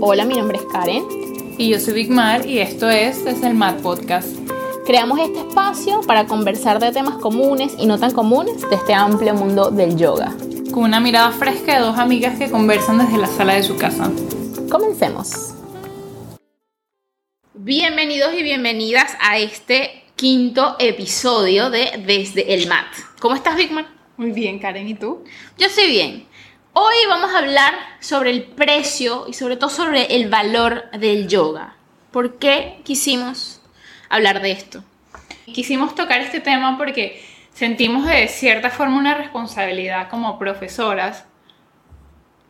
Hola, mi nombre es Karen. Y yo soy Big Mar y esto es Desde el Mar Podcast. Creamos este espacio para conversar de temas comunes y no tan comunes de este amplio mundo del yoga. Con una mirada fresca de dos amigas que conversan desde la sala de su casa. Comencemos. Bienvenidos y bienvenidas a este quinto episodio de Desde el Mat. ¿Cómo estás, Big Mar? Muy bien, Karen, ¿y tú? Yo estoy bien. Hoy vamos a hablar sobre el precio y sobre todo sobre el valor del yoga. ¿Por qué quisimos hablar de esto? Quisimos tocar este tema porque sentimos de cierta forma una responsabilidad como profesoras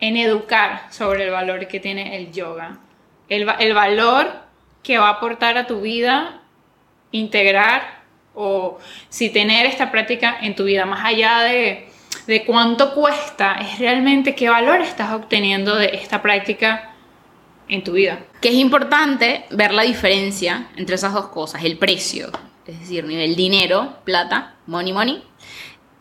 en educar sobre el valor que tiene el yoga. El, el valor que va a aportar a tu vida, integrar o si tener esta práctica en tu vida, más allá de de cuánto cuesta, es realmente qué valor estás obteniendo de esta práctica en tu vida. Que es importante ver la diferencia entre esas dos cosas, el precio, es decir, nivel dinero, plata, money, money,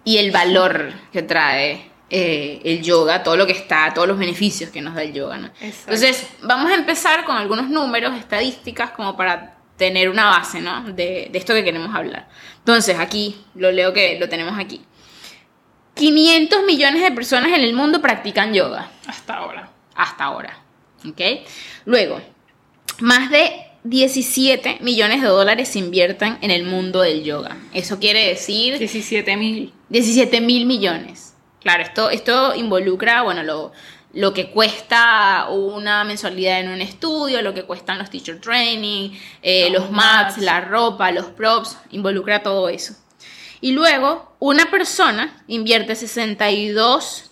y el valor que trae eh, el yoga, todo lo que está, todos los beneficios que nos da el yoga. Entonces, vamos a empezar con algunos números, estadísticas, como para tener una base ¿no? de, de esto que queremos hablar. Entonces, aquí, lo leo que lo tenemos aquí. 500 millones de personas en el mundo practican yoga. Hasta ahora. Hasta ahora. ¿Ok? Luego, más de 17 millones de dólares se invierten en el mundo del yoga. Eso quiere decir... 17 mil. 17 mil millones. Claro, esto, esto involucra, bueno, lo, lo que cuesta una mensualidad en un estudio, lo que cuestan los teacher training, eh, los, mats, la ropa, los props, involucra todo eso. Y luego, una persona invierte 62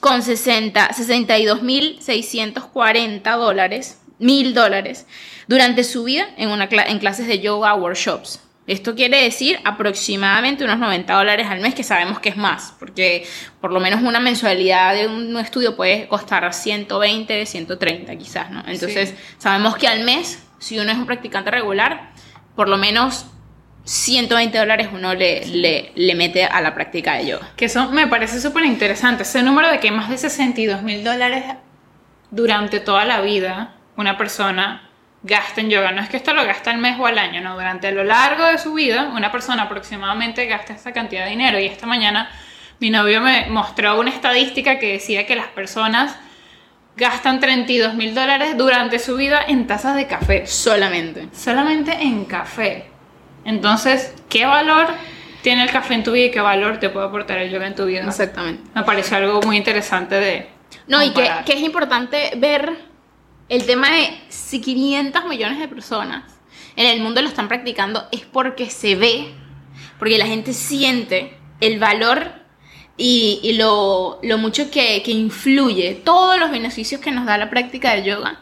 con 60, 62.640 dólares, mil dólares, durante su vida en, una, en clases de yoga workshops. Esto quiere decir aproximadamente unos 90 dólares al mes, que sabemos que es más, porque por lo menos una mensualidad de un estudio puede costar 120, 130 quizás, ¿no? Entonces, sabemos que al mes, si uno es un practicante regular, por lo menos 120 dólares uno le, le, mete a la práctica de yoga. Que eso me parece súper interesante. Ese número de que más de 62 mil dólares durante toda la vida una persona gasta en yoga. No es que esto lo gasta al mes o al año, no. Durante lo largo de su vida, una persona aproximadamente gasta esta cantidad de dinero. Y esta mañana mi novio me mostró una estadística que decía que las personas gastan 32 mil dólares durante su vida en tazas de café. Solamente. Solamente en café. Entonces, ¿qué valor tiene el café en tu vida y qué valor te puede aportar el yoga en tu vida? Exactamente. Me pareció algo muy interesante de... No, y que, que, es importante ver el tema de si 500 millones de personas en el mundo lo están practicando es porque se ve, porque la gente siente el valor y, y lo, lo, mucho que, que influye, todos los beneficios que nos da la práctica del yoga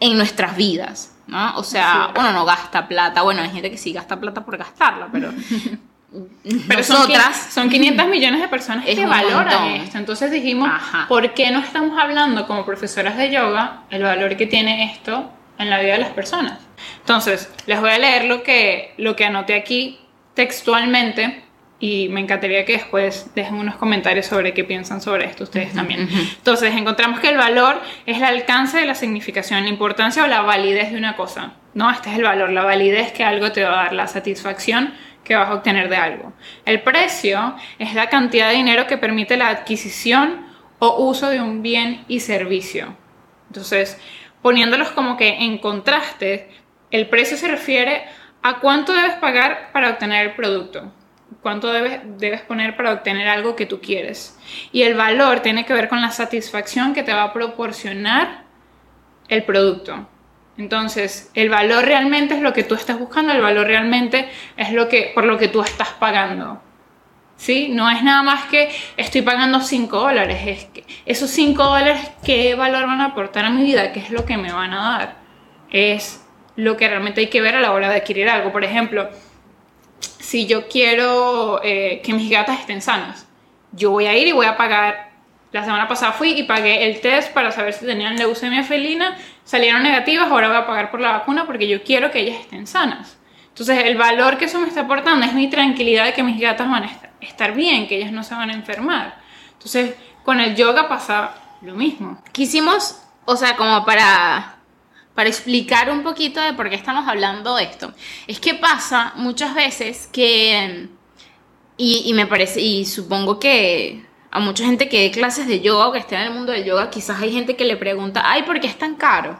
en nuestras vidas. ¿No? O sea, uno no gasta plata. Bueno, hay gente que sí gasta plata por gastarla, pero. pero nosotras, son, 500 millones de personas que valoran esto. Entonces dijimos, ¿por qué no estamos hablando como profesoras de yoga el valor que tiene esto en la vida de las personas? Entonces, les voy a leer lo que, lo que anoté aquí textualmente y me encantaría que después dejen unos comentarios sobre qué piensan sobre esto ustedes también. Entonces, encontramos que el valor es el alcance de la significación, la importancia o la validez de una cosa. No, este es el valor, la validez que algo te va a dar, la satisfacción que vas a obtener de algo. El precio es la cantidad de dinero que permite la adquisición o uso de un bien y servicio. Entonces, poniéndolos como que en contraste, el precio se refiere a cuánto debes pagar para obtener el producto cuánto debes, debes poner para obtener algo que tú quieres. Y el valor tiene que ver con la satisfacción que te va a proporcionar el producto. Entonces, el valor realmente es lo que tú estás buscando, el valor realmente es lo que, por lo que tú estás pagando. ¿Sí? No es nada más que estoy pagando 5 dólares, es que esos 5 dólares, ¿qué valor van a aportar a mi vida? ¿Qué es lo que me van a dar? Es lo que realmente hay que ver a la hora de adquirir algo. Por ejemplo, si yo quiero eh, que mis gatas estén sanas, yo voy a ir y voy a pagar. La semana pasada fui y pagué el test para saber si tenían leucemia felina, salieron negativas, ahora voy a pagar por la vacuna porque yo quiero que ellas estén sanas. Entonces el valor que eso me está aportando es mi tranquilidad de que mis gatas van a estar bien, que ellas no se van a enfermar. Entonces con el yoga pasa lo mismo. Quisimos o sea, como para, para explicar un poquito de por qué estamos hablando de esto. Es que pasa muchas veces que, y, y me parece, y supongo que a mucha gente que dé clases de yoga o que esté en el mundo del yoga, quizás hay gente que le pregunta, ay, ¿por qué es tan caro?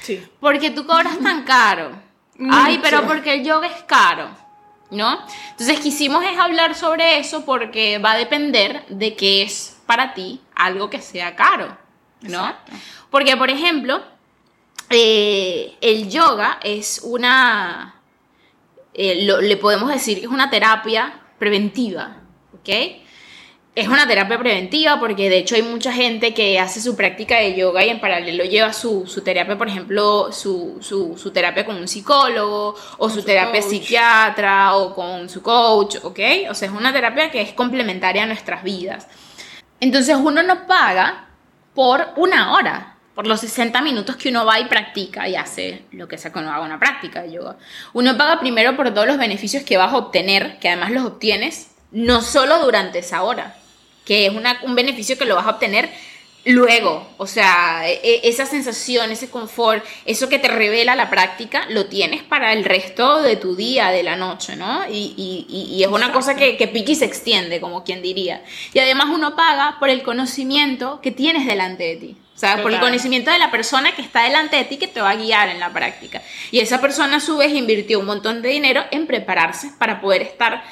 Sí. Porque tú cobras tan caro. Ay, pero porque el yoga es caro. ¿No? Entonces quisimos es hablar sobre eso porque va a depender de qué es para ti algo que sea caro, ¿no? Porque, por ejemplo, eh, el yoga es una, eh, le podemos decir que es una terapia preventiva, ¿ok? es una terapia preventiva porque de hecho hay mucha gente que hace su práctica de yoga y en paralelo lleva su, terapia, por ejemplo, su, terapia con un psicólogo o su, terapia psiquiatra o con su coach, ¿ok? O sea, es una terapia que es complementaria a nuestras vidas. Entonces uno no paga por una hora, por los 60 minutos que uno va y practica y hace lo que sea que uno haga una práctica de yoga. Uno paga primero por todos los beneficios que vas a obtener, que además los obtienes no solo durante esa hora, que es un beneficio que lo vas a obtener luego. O sea, e, e, esa sensación, ese confort, eso que te revela la práctica, lo tienes para el resto de tu día, de la noche, ¿no? Y, es una cosa que, que pique y se extiende, como quien diría. Y además uno paga por el conocimiento que tienes delante de ti. Por el conocimiento de la persona que está delante de ti que te va a guiar en la práctica. Y esa persona a su vez invirtió un montón de dinero en prepararse para poder estar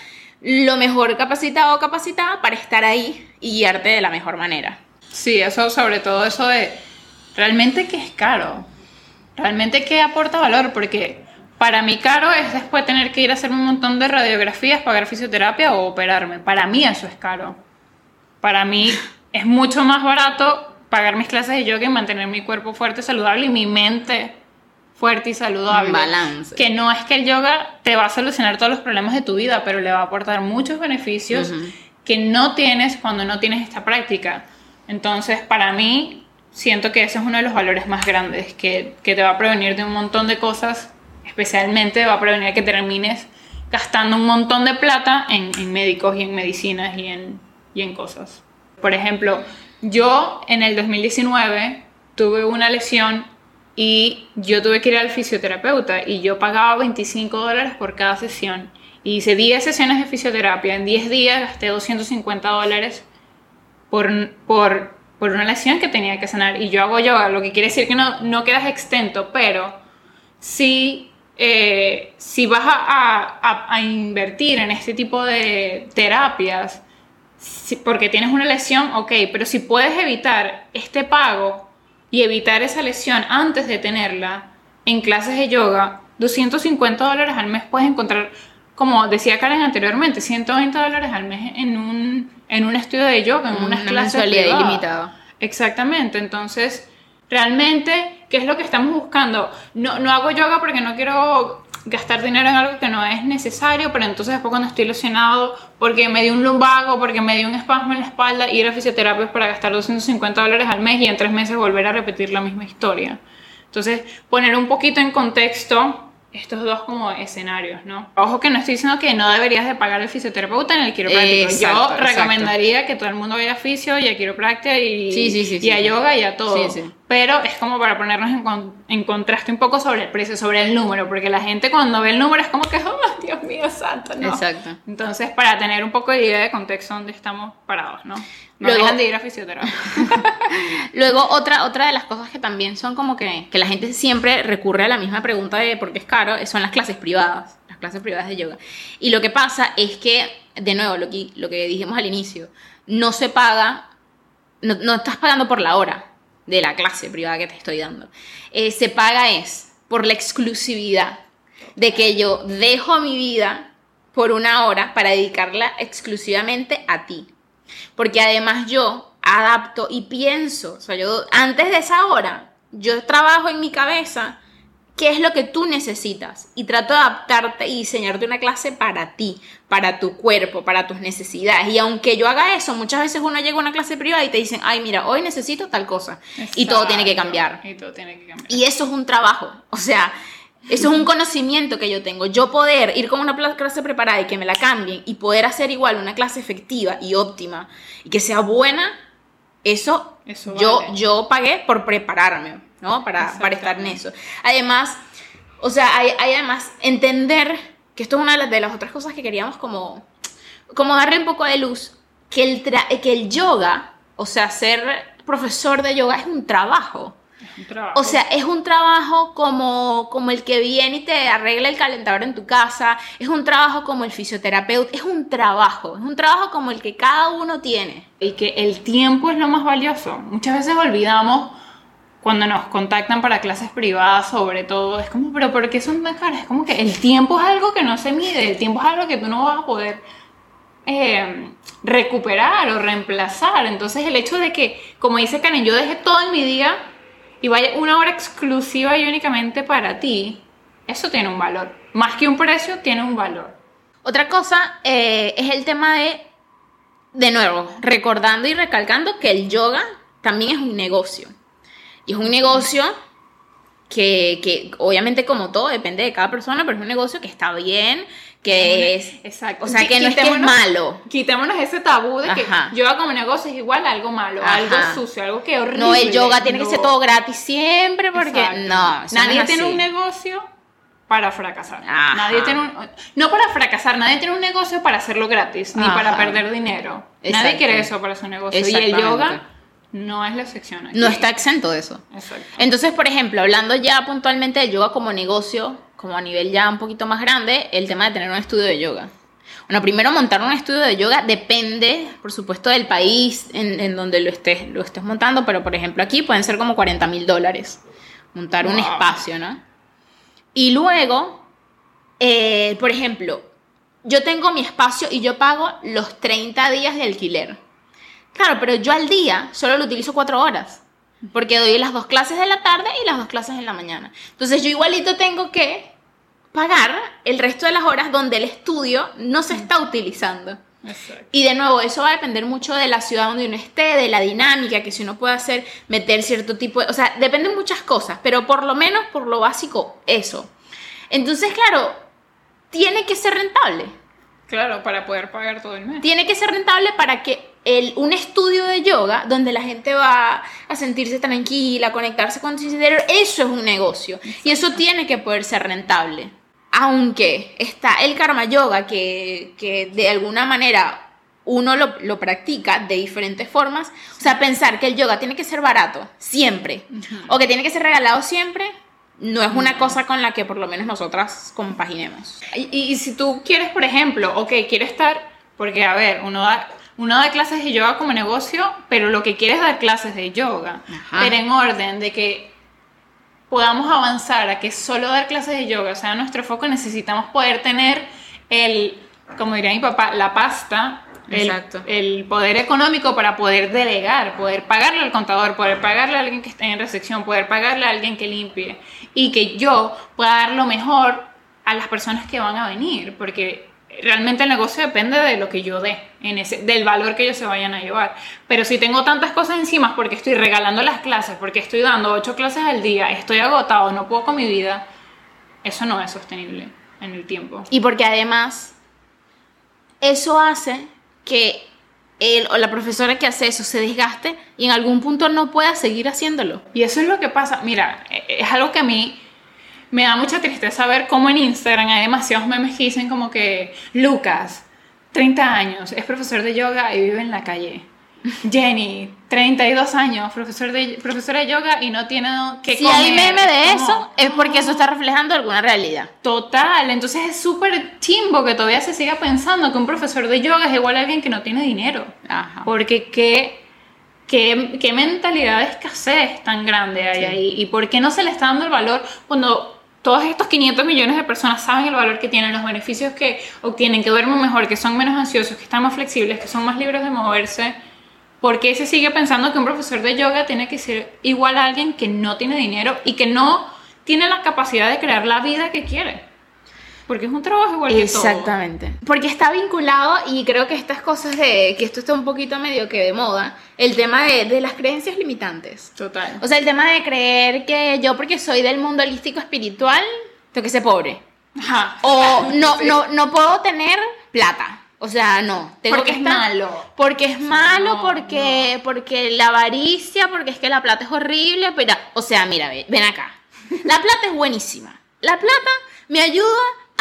lo mejor capacitado o capacitada para estar ahí y guiarte de la mejor manera. Sí, eso sobre todo eso de realmente que es caro, realmente que aporta valor, porque para mí caro es después tener que ir a hacer un montón de radiografías, pagar fisioterapia o operarme. Para mí eso es caro. Para mí es mucho más barato pagar mis clases de yoga y mantener mi cuerpo fuerte, saludable y mi mente fuerte y saludable. Balance. Que no es que el yoga te va a solucionar todos los problemas de tu vida, pero le va a aportar muchos beneficios que no tienes cuando no tienes esta práctica. Entonces, para mí, siento que ese es uno de los valores más grandes, que, que te va a prevenir de un montón de cosas, especialmente va a prevenir que termines gastando un montón de plata en, en médicos y en medicinas y en, y en cosas. Por ejemplo, yo en el 2019 tuve una lesión y yo tuve que ir al fisioterapeuta y yo pagaba 25 dólares por cada sesión. Y hice 10 sesiones de fisioterapia. En 10 días gasté 250 dólares por, por, por una lesión que tenía que sanar. Y yo hago yoga, lo que quiere decir que no, no quedas extento, pero si, eh, si vas a, a, a, invertir en este tipo de terapias, porque tienes una lesión, ok, pero si puedes evitar este pago y evitar esa lesión antes de tenerla en clases de yoga, 250 dólares al mes puedes encontrar, como decía Karen anteriormente, 120 dólares al mes en un, en un estudio de yoga, en unas clases ilimitada. Exactamente, entonces, realmente, ¿qué es lo que estamos buscando? No, no hago yoga porque no quiero gastar dinero en algo que no es necesario, pero entonces después cuando estoy lesionado porque me dio un lumbago, porque me dio un espasmo en la espalda, ir a fisioterapia para gastar 250 dólares al mes y en tres meses volver a repetir la misma historia. Entonces, poner un poquito en contexto estos dos como escenarios, ¿no? Ojo que no estoy diciendo que no deberías de pagar el fisioterapeuta en el quiropráctico. Yo recomendaría que todo el mundo vaya a fisio y a quiropráctica y, y a yoga y a todo. Pero es como para ponernos en, en, contraste un poco sobre el precio, sobre el número, porque la gente cuando ve el número es como que, oh, Dios mío, santo, ¿no? Exacto. Entonces, para tener un poco de idea de contexto donde estamos parados, ¿no? No Luego, dejan de ir a fisioterapia. Luego, otra, otra de las cosas que también son como que, que la gente siempre recurre a la misma pregunta de por qué es caro, son las clases privadas, las clases privadas de yoga. Y lo que pasa es que, de nuevo, lo que, lo que dijimos al inicio, no se paga, no, no estás pagando por la hora de la clase privada que te estoy dando. Eh, se paga es por la exclusividad de que yo dejo mi vida por una hora para dedicarla exclusivamente a ti. Porque además yo adapto y pienso, o sea, yo antes de esa hora, yo trabajo en mi cabeza qué es lo que tú necesitas y trato de adaptarte y diseñarte una clase para ti, para tu cuerpo, para tus necesidades. Y aunque yo haga eso, muchas veces uno llega a una clase privada y te dicen, ay, mira, hoy necesito tal cosa. Y todo tiene que cambiar. Y todo tiene que cambiar. Y eso es un trabajo. O sea, eso es un conocimiento que yo tengo. Yo poder ir con una clase preparada y que me la cambien y poder hacer igual una clase efectiva y óptima y que sea buena, Eso, yo, yo pagué por prepararme, ¿no? Para, para estar en eso. Además, o sea, hay, además entender que esto es una de las, otras cosas que queríamos como, como darle un poco de luz, que el, que el yoga, o sea, ser profesor de yoga es un trabajo. O sea, es un trabajo como, como el que viene y te arregla el calentador en tu casa, es un trabajo como el fisioterapeuta, es un trabajo, es un trabajo como el que cada uno tiene. Y que el tiempo es lo más valioso. Muchas veces olvidamos cuando nos contactan para clases privadas sobre todo, es como, pero ¿por qué son tan caras? Es como que el tiempo es algo que no se mide, el tiempo es algo que tú no vas a poder eh, recuperar o reemplazar. Entonces el hecho de que, como dice Karen, yo dejé todo en mi día y vaya una hora exclusiva y únicamente para ti, eso tiene un valor. Más que un precio, tiene un valor. Otra cosa eh, es el tema de, de nuevo, recordando y recalcando que el yoga también es un negocio. Y es un negocio que, que, obviamente como todo depende de cada persona, pero es un negocio que está bien, que es... Exacto. O sea, que no es, que es malo. Quitémonos ese tabú de que yoga como negocio es igual a algo malo, algo sucio, algo que horrible. No, el yoga tiene que ser todo gratis siempre porque no. Nadie tiene un negocio para fracasar. Nadie tiene un, no para fracasar, nadie tiene un negocio para hacerlo gratis, ni para perder dinero. Nadie quiere eso para su negocio. Y el yoga no es la excepción. No está exento de eso. Exacto. Entonces, por ejemplo, hablando ya puntualmente de yoga como negocio, como a nivel ya un poquito más grande, el tema de tener un estudio de yoga. Bueno, primero montar un estudio de yoga depende, por supuesto, del país en, donde lo estés, lo estés montando, pero por ejemplo aquí pueden ser como 40 mil dólares montar un espacio, ¿no? Y luego, eh, por ejemplo, yo tengo mi espacio y yo pago los 30 días de alquiler. Claro, pero yo al día solo lo utilizo cuatro horas. Porque doy las dos clases de la tarde y las dos clases en la mañana. Entonces yo igualito tengo que pagar el resto de las horas donde el estudio no se está utilizando. Exacto. Y de nuevo, eso va a depender mucho de la ciudad donde uno esté, de la dinámica, que si uno puede hacer, meter cierto tipo de... O sea, dependen muchas cosas, pero por lo menos por lo básico, eso. Entonces, claro, tiene que ser rentable. Claro, para poder pagar todo el mes. Tiene que ser rentable para que el, un estudio de yoga donde la gente va a sentirse tranquila, a conectarse con su interior, eso es un negocio. Y eso tiene que poder ser rentable. Aunque está el karma yoga, que, que de alguna manera uno lo, lo, practica de diferentes formas. O sea, pensar que el yoga tiene que ser barato, siempre, o que tiene que ser regalado siempre, no es una cosa con la que por lo menos nosotras compaginemos. Y, si tú quieres, por ejemplo, ok, quieres estar, porque a ver, uno da, uno da clases de yoga como negocio, pero lo que quiere es dar clases de yoga, pero en orden de que podamos avanzar a que solo dar clases de yoga sea nuestro foco, necesitamos poder tener el, como diría mi papá, la pasta Exacto. El, poder económico para poder delegar, poder pagarle al contador, poder pagarle a alguien que esté en recepción, poder pagarle a alguien que limpie. Y que yo pueda dar lo mejor a las personas que van a venir, porque realmente el negocio depende de lo que yo dé, en ese, del valor que ellos se vayan a llevar. Pero si tengo tantas cosas encima porque estoy regalando las clases, porque estoy dando ocho clases al día, estoy agotado, no puedo con mi vida, eso no es sostenible en el tiempo. Y porque además eso hace que él o la profesora que hace eso se desgaste y en algún punto no pueda seguir haciéndolo. Y eso es lo que pasa. Mira, es algo que a mí me da mucha tristeza ver cómo en Instagram hay demasiados memes que dicen como que Lucas, 30 años, es profesor de yoga y vive en la calle. Jenny, 32 años, profesor de, profesora de yoga y no tiene que si hay meme de eso, es porque eso está reflejando alguna realidad. Total, entonces es súper chimbo que todavía se siga pensando que un profesor de yoga es igual a alguien que no tiene dinero. Ajá. Porque qué, qué, qué mentalidad de escasez tan grande hay ahí y por qué no se le está dando el valor cuando todos estos 500 millones de personas saben el valor que tienen, los beneficios que obtienen, que duermen mejor, que son menos ansiosos, que están más flexibles, que son más libres de moverse ¿Por qué se sigue pensando que un profesor de yoga tiene que ser igual a alguien que no tiene dinero y que no tiene la capacidad de crear la vida que quiere? Porque es un trabajo igual que todo. Exactamente. Porque está vinculado, y creo que estas cosas de que esto está un poquito medio que de moda, el tema de, de las creencias limitantes. Total. O sea, el tema de creer que yo, porque soy del mundo holístico espiritual, tengo que ser pobre. Ajá. O no, no, no puedo tener plata O sea, no. Tengo porque es malo. Porque es malo, porque, porque la avaricia, porque es que la plata es horrible. Pero, o sea, mira, ven acá. La plata es buenísima. La plata me ayuda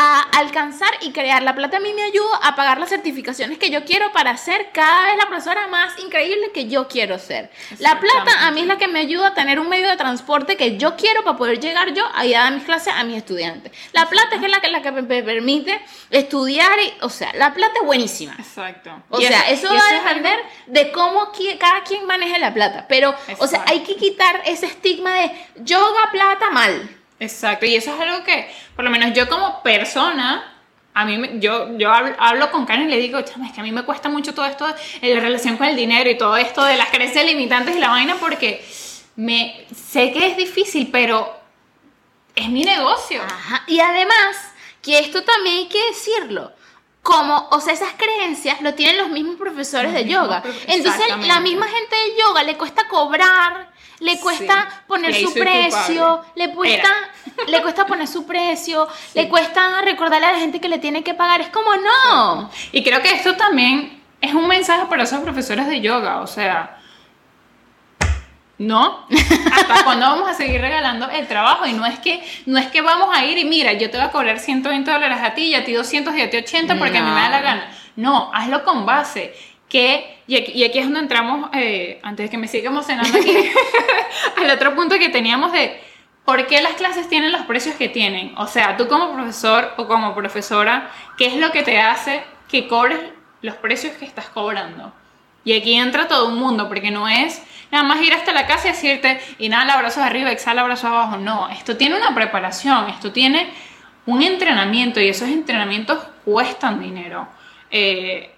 a alcanzar y crear. La plata a mí me ayuda a pagar las certificaciones que yo quiero para ser cada vez la profesora más increíble que yo quiero ser. La plata a mí es la que me ayuda a tener un medio de transporte que yo quiero para poder llegar yo a ir a dar mis clases a mis estudiantes. La plata es la que, la que me permite estudiar y, o sea, la plata es buenísima. Exacto. O sea, eso, va a depender de cómo cada quien maneje la plata. Pero, o sea, hay que quitar ese estigma de yoga plata mal. Exacto, y eso es algo que, por lo menos yo como persona, a mí, yo, yo hablo, con Karen y le digo, chama, es que a mí me cuesta mucho todo esto de la relación con el dinero y todo esto de las creencias limitantes y la vaina porque me sé que es difícil, pero es mi negocio. Y además, que esto también hay que decirlo, como, o sea, esas creencias lo tienen los mismos profesores de yoga. Entonces, la misma gente de yoga le cuesta cobrar le cuesta poner su precio, le cuesta, le cuesta poner su precio, le cuesta recordarle a la gente que le tiene que pagar. Es como no. Y creo que esto también es un mensaje para esos profesores de yoga, o sea. ¿No? ¿Hasta cuándo vamos a seguir regalando el trabajo? Y no es que no es que vamos a ir y mira, yo te voy a cobrar 120 dólares a ti y a ti 200 y a ti 80 porque a mí me da la gana. No, hazlo con base que, y aquí, es donde entramos, eh, antes de que me siga emocionando aquí, al otro punto que teníamos de por qué las clases tienen los precios que tienen. O sea, tú como profesor o como profesora, ¿qué es lo que te hace que cobres los precios que estás cobrando? Y aquí entra todo un mundo, porque no es nada más ir hasta la casa y decirte, inhala abrazos arriba, exhala abrazos abajo. No, esto tiene una preparación, esto tiene un entrenamiento y esos entrenamientos cuestan dinero. Eh,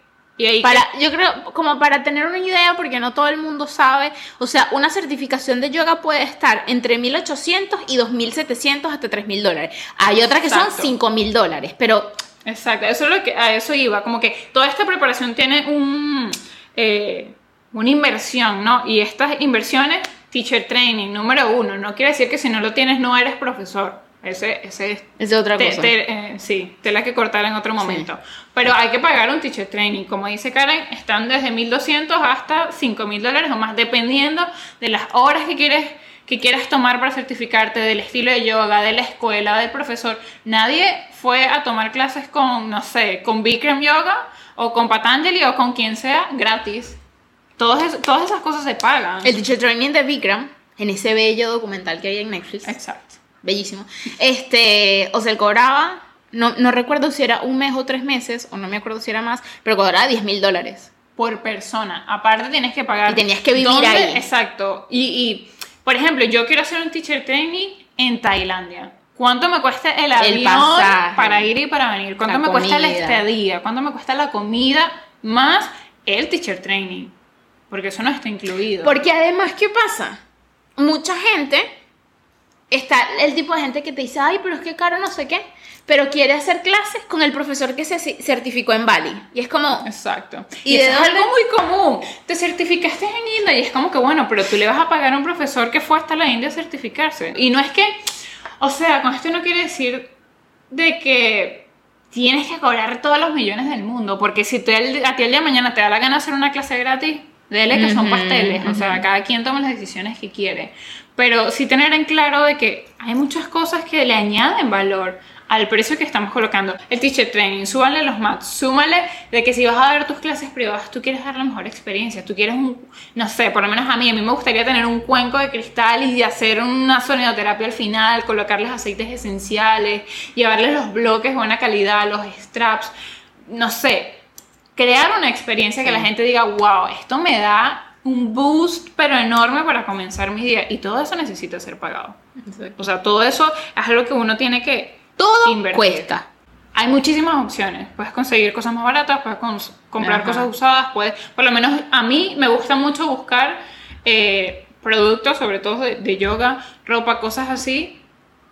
para, yo creo, como para tener una idea, porque no todo el mundo sabe, o sea, una certificación de yoga puede estar entre 1.800 y 2.700 hasta 3.000 dólares. Hay otras que son 5.000 dólares, pero... Exacto, eso es lo que, a eso iba, como que toda esta preparación tiene un, eh, una inversión, ¿no? Y estas inversiones, teacher training, número uno, no quiere decir que si no lo tienes no eres profesor. Ese, ese es otra cosa. Eh, sí, tela que cortar en otro momento. Pero hay que pagar un teacher training. Como dice Karen, están desde 1.200 hasta 5.000 dólares o más, dependiendo de las horas que quieres que quieras tomar para certificarte, del estilo de yoga, de la escuela, del profesor. Nadie fue a tomar clases con, no sé, con Bikram Yoga o con Patanjali o con quien sea gratis. Todas, todas esas cosas se pagan. El teacher training de Bikram, en ese bello documental que hay en Netflix. Exacto bellísimo. Este, o sea, él cobraba, no, no recuerdo si era un mes o tres meses, o no me acuerdo si era más, pero cobraba 10 mil dólares. Por persona. Aparte tienes que pagar. Y tenías que vivir ahí. Exacto. Y, y, por ejemplo, yo quiero hacer un teacher training en Tailandia. ¿Cuánto me cuesta el avión para ir y para venir? ¿Cuánto me cuesta la estadía? ¿Cuánto me cuesta la comida? Más el teacher training. Porque eso no está incluido. Porque además, ¿qué pasa? Mucha gente está el tipo de gente que te dice, ay, pero es que caro no sé qué, pero quiere hacer clases con el profesor que se certificó en Bali. Y es como... Exacto. Y, es algo muy común. Te certificaste en India y es como que, bueno, pero tú le vas a pagar a un profesor que fue hasta la India a certificarse. Y no es que, o sea, con esto no quiere decir de que tienes que cobrar todos los millones del mundo, porque si tú, a ti el día de mañana te da la gana hacer una clase gratis, dele que son pasteles, o sea, cada quien toma las decisiones que quiere. Pero sí tener en claro de que hay muchas cosas que le añaden valor al precio que estamos colocando. El teacher training, súmale los mats, súmale de que si vas a dar tus clases privadas, tú quieres dar la mejor experiencia, tú quieres un, no sé, por lo menos a mí, a mí me gustaría tener un cuenco de cristal y hacer una sonidoterapia al final, colocarles aceites esenciales, llevarles los bloques buena calidad, los straps, no sé, crear una experiencia que la gente diga, wow, esto me da un boost pero enorme para comenzar mi día y todo eso necesita ser pagado. O sea, todo eso es algo que uno tiene que todo cuesta. Hay muchísimas opciones. Puedes conseguir cosas más baratas, puedes comprar cosas usadas, puedes, por lo menos a mí me gusta mucho buscar eh, productos, sobre todo de, yoga, ropa, cosas así,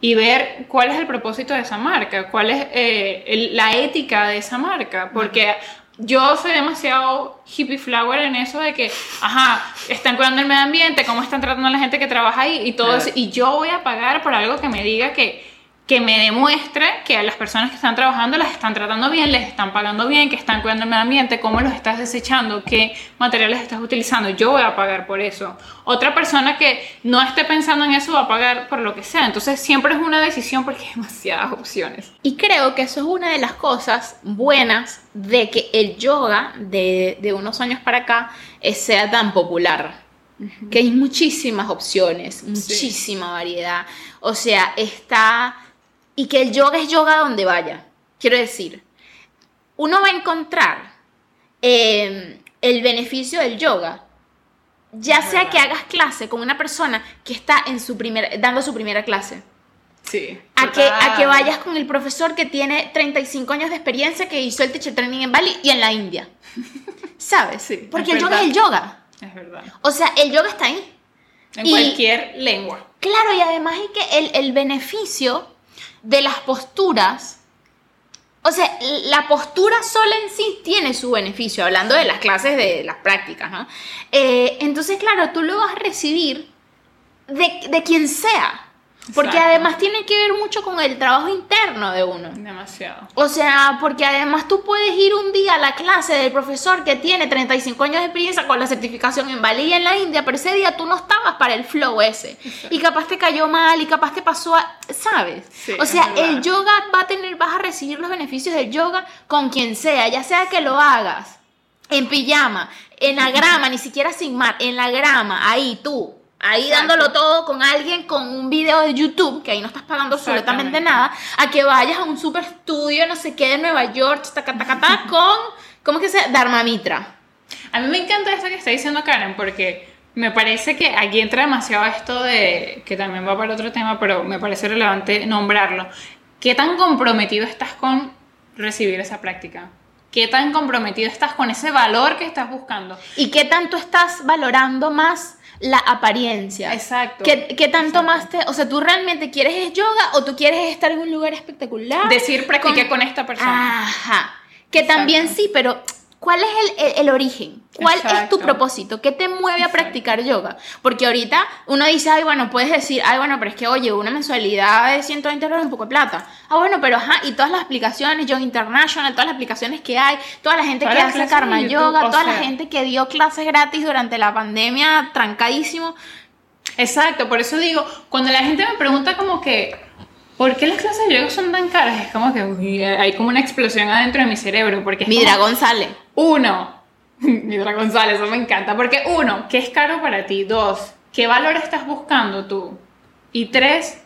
y ver cuál es el propósito de esa marca, cuál es eh, la ética de esa marca, porque yo soy demasiado hippie flower en eso de que, ajá, están cuidando el medio ambiente, cómo están tratando a la gente que trabaja ahí y todo eso. Y yo voy a pagar por algo que me diga que, que me demuestre que a las personas que están trabajando las están tratando bien, les están pagando bien, que están cuidando el medio ambiente, cómo los estás desechando, qué materiales estás utilizando. Yo voy a pagar por eso. Otra persona que no esté pensando en eso va a pagar por lo que sea. Entonces siempre es una decisión porque hay demasiadas opciones. Y creo que eso es una de las cosas buenas de que el yoga de, de unos años para acá sea tan popular. Que hay muchísimas opciones, muchísima variedad. O sea, está y que el yoga es yoga donde vaya. Quiero decir, uno va a encontrar em, el beneficio del yoga, ya sea que hagas clase con una persona que está en su primer, dando su primera clase. Sí. A que, a que vayas con el profesor que tiene 35 años de experiencia, que hizo el teacher training en Bali y en la India. ¿Sabes? Sí, Porque el yoga es el yoga. Es verdad. O sea, el yoga está ahí. En cualquier lengua. Claro, y además es que el, el beneficio de las posturas, o sea, la postura sola en sí tiene su beneficio, hablando de las clases de las prácticas, ¿no? Eh, entonces, claro, tú lo vas a recibir de, de quien sea. Porque además tiene que ver mucho con el trabajo interno de uno. Demasiado. O sea, porque además tú puedes ir un día a la clase del profesor que tiene 35 años de experiencia con la certificación en Bali y en la India, pero ese día tú no estabas para el flow ese. Y capaz te cayó mal y capaz te pasó a... ¿Sabes? o sea, el yoga va a tener, vas a recibir los beneficios del yoga con quien sea, ya sea que lo hagas en pijama, en la grama, ni siquiera sin mar, en la grama, ahí tú, ahí dándolo todo con alguien con un video de YouTube, que ahí no estás pagando absolutamente nada, a que vayas a un super estudio, no sé qué, de Nueva York, con, ¿cómo es que se Dharma Mitra. A mí me encanta esto que está diciendo Karen, porque me parece que aquí entra demasiado esto de, que también va para otro tema, pero me parece relevante nombrarlo. ¿Qué tan comprometido estás con recibir esa práctica? ¿Qué tan comprometido estás con ese valor que estás buscando? ¿Y qué tanto estás valorando más la apariencia. Exacto. ¿Qué, tanto más te... O sea, ¿tú realmente quieres yoga o tú quieres estar en un lugar espectacular? Decir, practiqué con, esta persona. Ajá. Que también sí, pero ¿Cuál es el, origen? ¿Cuál es tu propósito? ¿Qué te mueve a practicar yoga? Porque ahorita uno dice, ay, bueno, puedes decir, ay, bueno, pero es que, oye, una mensualidad de 120 dólares es un poco de plata. Ah, bueno, pero ajá, y todas las aplicaciones, Yoga International, todas las aplicaciones que hay, toda la gente que hace karma yoga, toda la gente que dio clases gratis durante la pandemia, trancadísimo. Exacto, por eso digo, cuando la gente me pregunta como que, ¿Por qué las clases de yoga son tan caras? Es como que hay como una explosión adentro de mi cerebro. Porque mi dragón sale. Uno, mi dragón sale, eso me encanta. Porque uno, ¿qué es caro para ti? Dos, ¿qué valor estás buscando tú? Y tres,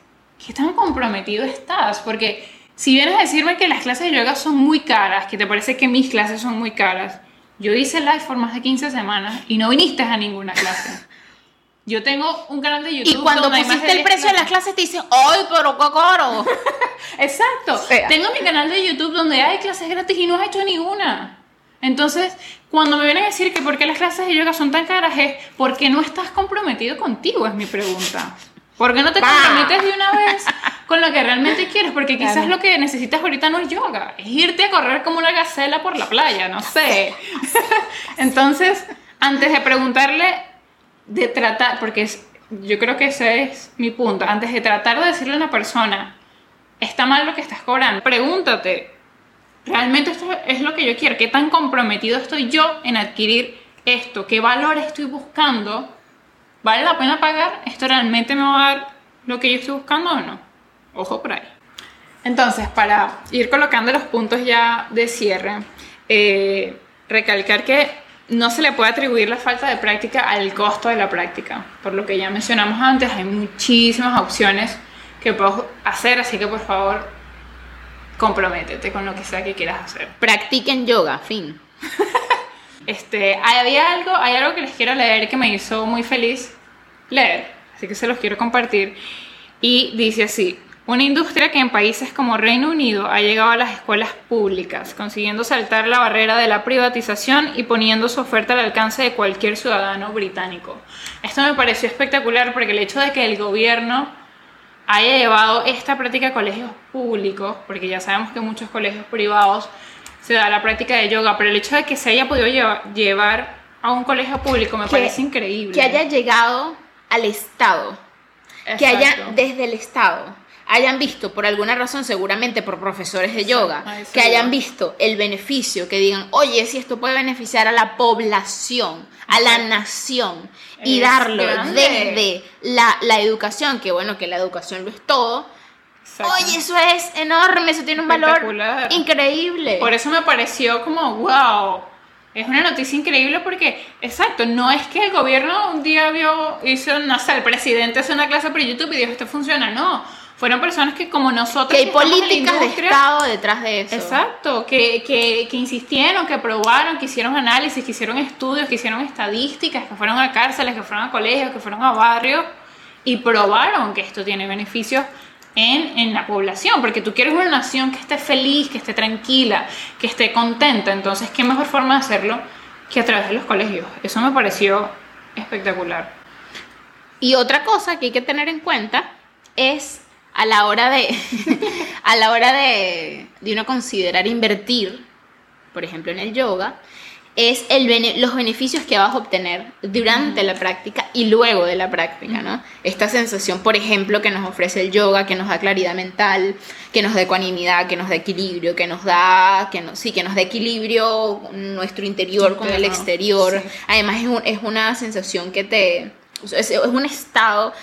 ¿qué tan comprometido estás? Porque si vienes a decirme que las clases de yoga son muy caras, que te parece que mis clases son muy caras, yo hice live por más de 15 semanas y no viniste a ninguna clase. Yo tengo un canal de YouTube. Y cuando pusiste el precio de las clases te dicen, ¡ay, pero qué caro! Exacto. Tengo mi canal de YouTube donde hay clases gratis y no has hecho ninguna. Entonces, cuando me vienen a decir que por qué las clases de yoga son tan caras es porque no estás comprometido contigo, es mi pregunta. ¿Por qué no te comprometes de una vez con lo que realmente quieres? Porque quizás lo que necesitas ahorita no es yoga, es irte a correr como una gacela por la playa, no sé. Entonces, antes de preguntarle de tratar, porque yo creo que ese es mi punto, antes de tratar de decirle a una persona, está mal lo que estás cobrando, pregúntate, ¿realmente esto es lo que yo quiero? ¿Qué tan comprometido estoy yo en adquirir esto? ¿Qué valor estoy buscando? ¿Vale la pena pagar? ¿Esto realmente me va a dar lo que yo estoy buscando o no? Ojo por ahí. Entonces, para ir colocando los puntos ya de cierre, eh, recalcar que no se le puede atribuir la falta de práctica al costo de la práctica. Por lo que ya mencionamos antes, hay muchísimas opciones que puedes hacer, así que por favor, comprométete con lo que sea que quieras hacer. Practiquen yoga, fin. este, había algo, hay algo que les quiero leer que me hizo muy feliz leer, así que se los quiero compartir. Y dice así, una industria que en países como Reino Unido ha llegado a las escuelas públicas, consiguiendo saltar la barrera de la privatización y poniendo su oferta al alcance de cualquier ciudadano británico. Esto me pareció espectacular porque el hecho de que el gobierno haya llevado esta práctica a colegios públicos, porque ya sabemos que en muchos colegios privados se da la práctica de yoga, pero el hecho de que se haya podido llevar, a un colegio público me parece increíble. Que haya llegado al Estado, que haya desde el Estado hayan visto por alguna razón, seguramente por profesores de yoga, que hayan visto el beneficio, que digan, oye, si esto puede beneficiar a la población, a la nación, y darlo desde la, la, educación, que bueno, que la educación lo es todo. Oye, eso es enorme, eso tiene un valor increíble. Por eso me pareció como, wow, es una noticia increíble porque, exacto, no es que el gobierno un día vio, hizo, no sé, el presidente hace una clase por YouTube y dijo, esto funciona, no. Fueron personas que como nosotros... Que hay políticas de Estado detrás de eso. Exacto, que, que, que, insistieron, que probaron, que hicieron análisis, que hicieron estudios, que hicieron estadísticas, que fueron a cárceles, que fueron a colegios, que fueron a barrios y probaron que esto tiene beneficios en, en, la población, porque tú quieres una nación que esté feliz, que esté tranquila, que esté contenta, entonces, ¿qué mejor forma de hacerlo que a través de los colegios? Eso me pareció espectacular. Y otra cosa que hay que tener en cuenta es a la hora de, a la hora de, de uno considerar invertir, por ejemplo, en el yoga, es el los beneficios que vas a obtener durante la práctica y luego de la práctica, ¿no? Esta sensación, por ejemplo, que nos ofrece el yoga, que nos da claridad mental, que nos da ecuanimidad, que nos da equilibrio, que nos da, que no, sí, que nos da equilibrio nuestro interior con el exterior. Además es, es, una sensación que te, es, es un estado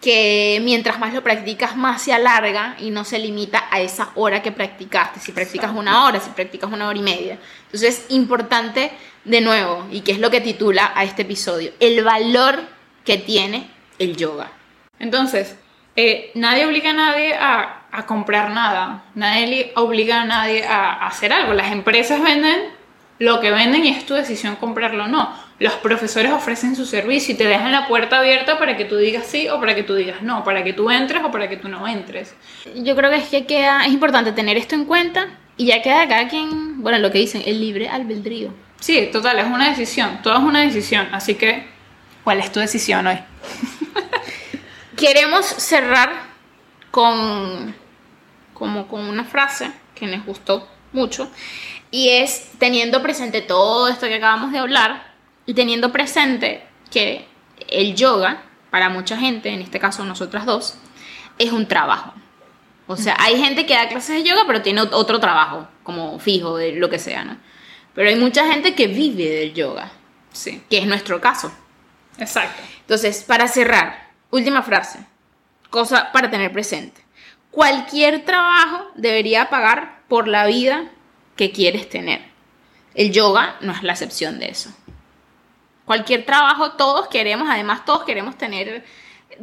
que mientras más lo practicas, más se alarga y no se limita a esa hora que practicaste. Si practicas una hora, si practicas una hora y media. Entonces es importante, de nuevo, y que es lo que titula a este episodio, el valor que tiene el yoga. Entonces, eh, nadie obliga a nadie a, a, comprar nada, nadie obliga a nadie a hacer algo. Las empresas venden lo que venden y es tu decisión comprarlo o no. Los profesores ofrecen su servicio y te dejan la puerta abierta para que tú digas sí o para que tú digas no, para que tú entres o para que tú no entres. Yo creo que es que queda, es importante tener esto en cuenta y ya queda cada quien, bueno, lo que dicen, el libre albedrío. Sí, total, es una decisión, todo es una decisión, así que, ¿cuál es tu decisión hoy? Queremos cerrar con, como con una frase que nos gustó mucho y es teniendo presente todo esto que acabamos de hablar y teniendo presente que el yoga, para mucha gente, en este caso nosotras dos, es un trabajo. O sea, hay gente que da clases de yoga, pero tiene otro trabajo, como fijo, de lo que sea, ¿no? Pero hay mucha gente que vive del yoga, sí. que es nuestro caso. Exacto. Entonces, para cerrar, última frase, cosa para tener presente. Cualquier trabajo debería pagar por la vida que quieres tener. El yoga no es la excepción de eso. Cualquier trabajo, todos queremos, además todos queremos tener,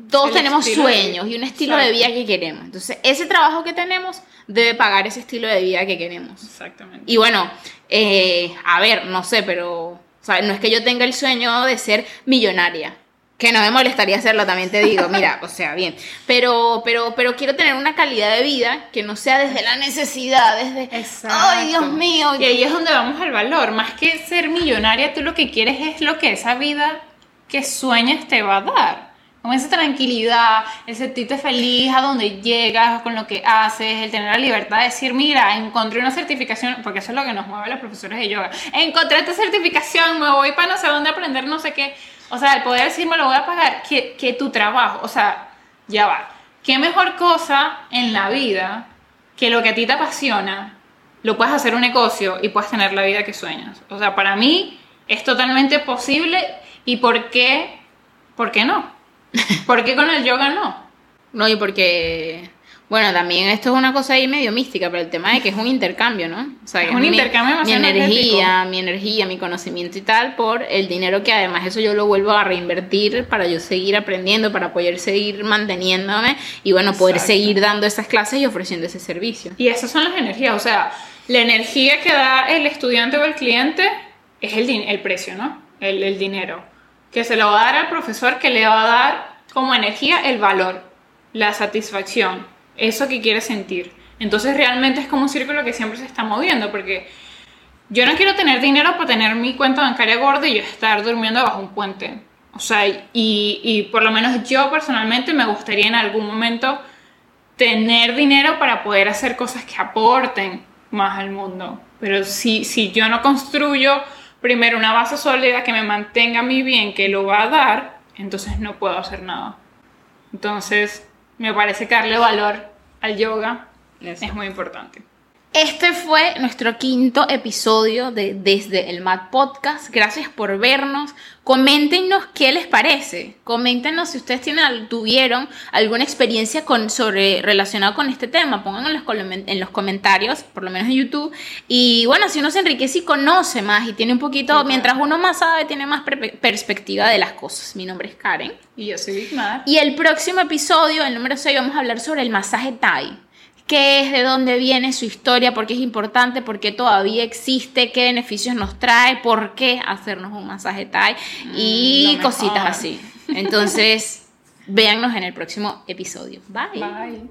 todos tenemos sueños y un estilo de vida que queremos. Entonces, ese trabajo que tenemos debe pagar ese estilo de vida que queremos. Exactamente. Y bueno, eh, a ver, no sé, pero no es que yo tenga el sueño de ser millonaria. Que no me molestaría hacerlo, también te digo, mira, o sea, bien. Pero, pero, pero quiero tener una calidad de vida que no sea desde la necesidad, desde, ay, Dios mío. Y ahí es donde vamos al valor. Más que ser millonaria, tú lo que quieres es lo que esa vida que sueñas te va a dar. Como esa tranquilidad, el sentirte feliz a donde llegas, con lo que haces, el tener la libertad de decir, mira, encontré una certificación, porque eso es lo que nos mueve a los profesores de yoga. Encontré esta certificación, me voy para no sé dónde aprender no sé qué o sea, el poder decir, me lo voy a pagar, que, que tu trabajo, o sea, ya va. ¿Qué mejor cosa en la vida que lo que a ti te apasiona, lo puedes hacer un negocio y puedes tener la vida que sueñas? O sea, para mí es totalmente posible y ¿por qué? ¿Por qué no? ¿Por qué con el yoga no? No, y porque bueno, también esto es una cosa ahí medio mística, pero el tema es que es un intercambio, ¿no? O sea, es un intercambio mi, mi energía, mi energía, mi conocimiento y tal, por el dinero que además eso yo lo vuelvo a reinvertir para yo seguir aprendiendo, para poder seguir manteniéndome y bueno, poder seguir dando esas clases y ofreciendo ese servicio. Y esas son las energías, o sea, la energía que da el estudiante o el cliente es el, el precio, ¿no? El, el dinero. Que se lo va a dar al profesor, que le va a dar como energía el valor, la satisfacción eso que quieres sentir. Entonces realmente es como un círculo que siempre se está moviendo, porque yo no quiero tener dinero para tener mi cuenta bancaria gorda y yo estar durmiendo bajo un puente. O sea, y, por lo menos yo personalmente me gustaría en algún momento tener dinero para poder hacer cosas que aporten más al mundo. Pero si, si yo no construyo primero una base sólida que me mantenga mi bien, que lo va a dar, entonces no puedo hacer nada. Entonces, me parece que darle valor al yoga es muy importante. Este fue nuestro quinto episodio de Desde el Mat Podcast. Gracias por vernos. Coméntenos qué les parece. Coméntenos si ustedes tienen, tuvieron alguna experiencia con, sobre, relacionada con este tema. Pónganlo en los, en los comentarios, por lo menos en YouTube. Y bueno, si uno se enriquece y conoce más y tiene un poquito, mientras uno más sabe, tiene más perspectiva de las cosas. Mi nombre es Karen. Y yo soy Big Y el próximo episodio, el número 6, vamos a hablar sobre el masaje Thai qué es, de dónde viene su historia, por qué es importante, por qué todavía existe, qué beneficios nos trae, por qué hacernos un masaje Thai y mm, cositas así. Entonces, véannos en el próximo episodio. Bye. Bye.